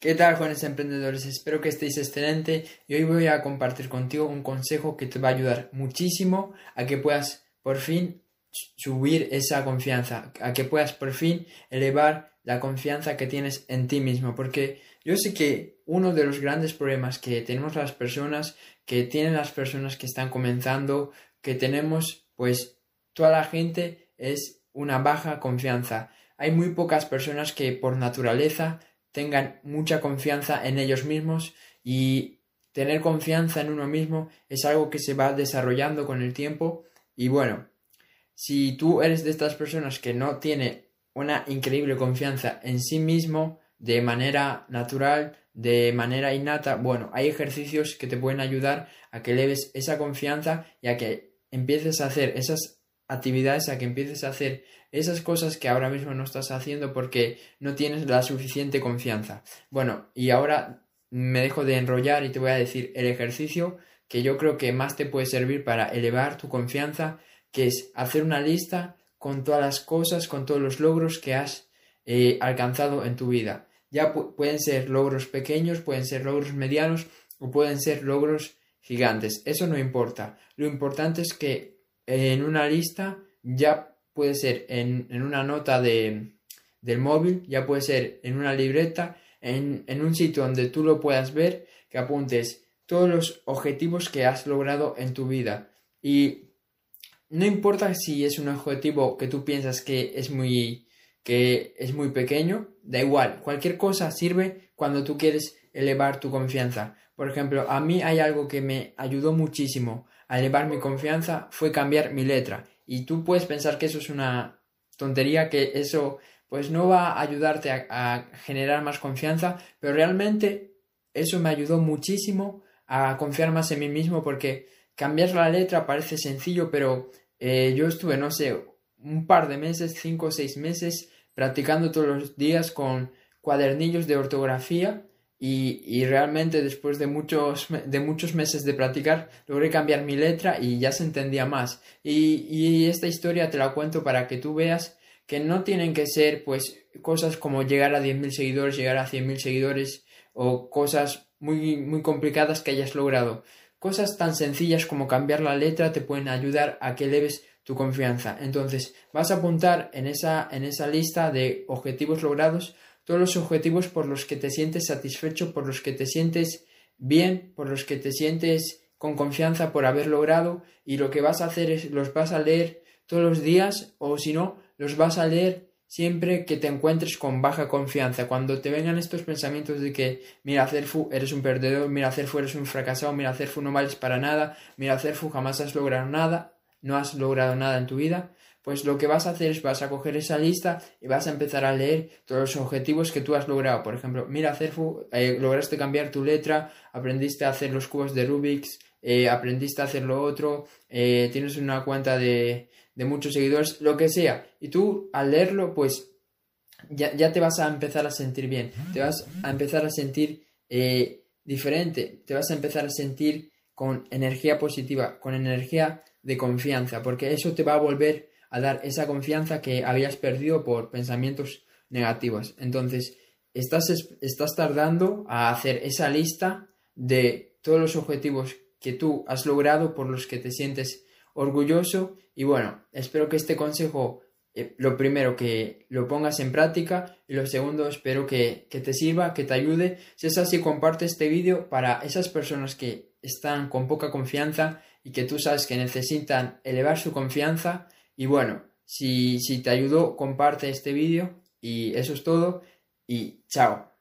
¿Qué tal, jóvenes emprendedores? Espero que estéis excelente y hoy voy a compartir contigo un consejo que te va a ayudar muchísimo a que puedas por fin subir esa confianza, a que puedas por fin elevar la confianza que tienes en ti mismo, porque yo sé que uno de los grandes problemas que tenemos las personas, que tienen las personas que están comenzando, que tenemos pues toda la gente es una baja confianza. Hay muy pocas personas que por naturaleza tengan mucha confianza en ellos mismos y tener confianza en uno mismo es algo que se va desarrollando con el tiempo. Y bueno, si tú eres de estas personas que no tiene una increíble confianza en sí mismo de manera natural, de manera innata, bueno, hay ejercicios que te pueden ayudar a que leves esa confianza y a que empieces a hacer esas actividades a que empieces a hacer esas cosas que ahora mismo no estás haciendo porque no tienes la suficiente confianza. Bueno, y ahora me dejo de enrollar y te voy a decir el ejercicio que yo creo que más te puede servir para elevar tu confianza, que es hacer una lista con todas las cosas, con todos los logros que has eh, alcanzado en tu vida. Ya pueden ser logros pequeños, pueden ser logros medianos o pueden ser logros gigantes. Eso no importa. Lo importante es que en una lista, ya puede ser en, una nota de, del móvil, ya puede ser en una libreta, en, en un sitio donde tú lo puedas ver, que apuntes todos los objetivos que has logrado en tu vida. Y no importa si es un objetivo que tú piensas que es muy que es muy pequeño, da igual, cualquier cosa sirve cuando tú quieres elevar tu confianza. Por ejemplo, a mí hay algo que me ayudó muchísimo a elevar mi confianza fue cambiar mi letra. Y tú puedes pensar que eso es una tontería, que eso pues no va a ayudarte a, generar más confianza, pero realmente eso me ayudó muchísimo a confiar más en mí mismo porque cambiar la letra parece sencillo, pero eh, yo estuve, no sé, un par de meses, cinco o seis meses, practicando todos los días con cuadernillos de ortografía y, realmente después de muchos, de muchos meses de practicar logré cambiar mi letra y ya se entendía más. Y, y esta historia te la cuento para que tú veas que no tienen que ser pues cosas como llegar a 10.000 seguidores, llegar a 100.000 seguidores o cosas muy, muy complicadas que hayas logrado. Cosas tan sencillas como cambiar la letra te pueden ayudar a que eleves tu confianza. Entonces, vas a apuntar en esa, en esa lista de objetivos logrados todos los objetivos por los que te sientes satisfecho, por los que te sientes bien, por los que te sientes con confianza por haber logrado y lo que vas a hacer es los vas a leer todos los días o si no, los vas a leer siempre que te encuentres con baja confianza. Cuando te vengan estos pensamientos de que mira Cerfu eres un perdedor, mira Cerfu eres un fracasado, mira Cerfu no vales para nada, mira Cerfu jamás has logrado nada, no has logrado nada en tu vida, pues lo que vas a hacer es vas a coger esa lista y vas a empezar a leer todos los objetivos que tú has logrado. Por ejemplo, mira, Cerfu, eh, lograste cambiar tu letra, aprendiste a hacer los cubos de Rubik's, eh, aprendiste a hacer lo otro, eh, tienes una cuenta de, de, muchos seguidores, lo que sea. Y tú al leerlo, pues ya, ya, te vas a empezar a sentir bien, te vas a empezar a sentir diferente, te vas a empezar a sentir con energía positiva, con energía de confianza, porque eso te va a volver a dar esa confianza que habías perdido por pensamientos negativos. Entonces, estás, estás tardando a hacer esa lista de todos los objetivos que tú has logrado por los que te sientes orgulloso y bueno, espero que este consejo eh, lo primero que lo pongas en práctica y lo segundo espero que, que, te sirva, que te ayude. Si es así, comparte este vídeo para esas personas que están con poca confianza y que tú sabes que necesitan elevar su confianza y bueno, si, si te ayudó, comparte este vídeo y eso es todo y chao.